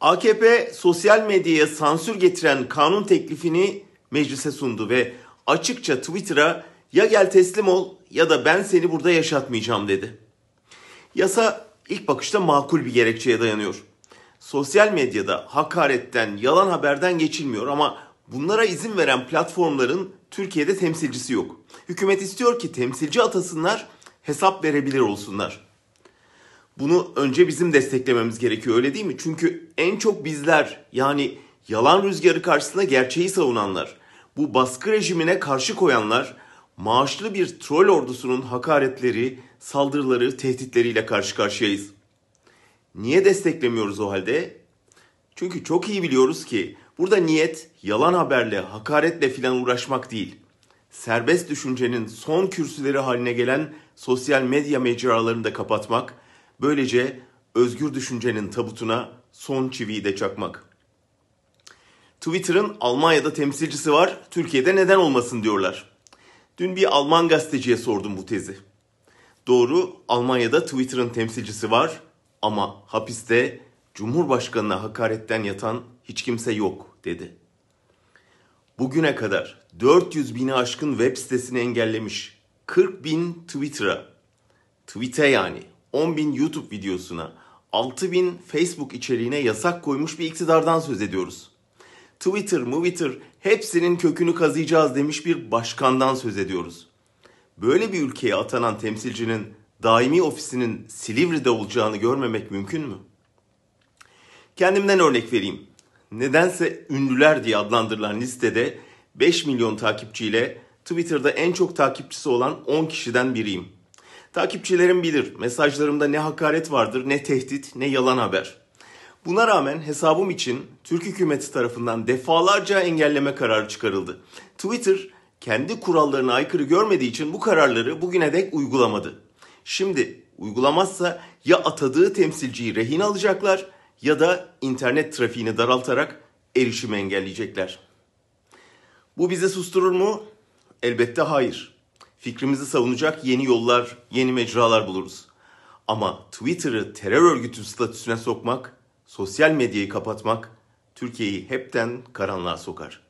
AKP sosyal medyaya sansür getiren kanun teklifini meclise sundu ve açıkça Twitter'a ya gel teslim ol ya da ben seni burada yaşatmayacağım dedi. Yasa ilk bakışta makul bir gerekçeye dayanıyor. Sosyal medyada hakaretten, yalan haberden geçilmiyor ama bunlara izin veren platformların Türkiye'de temsilcisi yok. Hükümet istiyor ki temsilci atasınlar, hesap verebilir olsunlar. Bunu önce bizim desteklememiz gerekiyor öyle değil mi? Çünkü en çok bizler yani yalan rüzgarı karşısında gerçeği savunanlar, bu baskı rejimine karşı koyanlar maaşlı bir troll ordusunun hakaretleri, saldırıları, tehditleriyle karşı karşıyayız. Niye desteklemiyoruz o halde? Çünkü çok iyi biliyoruz ki burada niyet yalan haberle, hakaretle filan uğraşmak değil. Serbest düşüncenin son kürsüleri haline gelen sosyal medya mecralarını da kapatmak, böylece özgür düşüncenin tabutuna son çiviyi de çakmak. Twitter'ın Almanya'da temsilcisi var, Türkiye'de neden olmasın diyorlar. Dün bir Alman gazeteciye sordum bu tezi. Doğru, Almanya'da Twitter'ın temsilcisi var ama hapiste Cumhurbaşkanına hakaretten yatan hiç kimse yok dedi. Bugüne kadar 400 bini aşkın web sitesini engellemiş, 40 bin Twitter'a, tweet'e yani 10 bin YouTube videosuna, 6 bin Facebook içeriğine yasak koymuş bir iktidardan söz ediyoruz. Twitter, Twitter hepsinin kökünü kazıyacağız demiş bir başkandan söz ediyoruz. Böyle bir ülkeye atanan temsilcinin daimi ofisinin Silivri'de olacağını görmemek mümkün mü? Kendimden örnek vereyim. Nedense ünlüler diye adlandırılan listede 5 milyon takipçiyle Twitter'da en çok takipçisi olan 10 kişiden biriyim. Takipçilerim bilir mesajlarımda ne hakaret vardır, ne tehdit, ne yalan haber. Buna rağmen hesabım için Türk hükümeti tarafından defalarca engelleme kararı çıkarıldı. Twitter kendi kurallarına aykırı görmediği için bu kararları bugüne dek uygulamadı. Şimdi uygulamazsa ya atadığı temsilciyi rehin alacaklar ya da internet trafiğini daraltarak erişimi engelleyecekler. Bu bizi susturur mu? Elbette hayır. Fikrimizi savunacak yeni yollar, yeni mecralar buluruz. Ama Twitter'ı terör örgütü statüsüne sokmak, sosyal medyayı kapatmak Türkiye'yi hepten karanlığa sokar.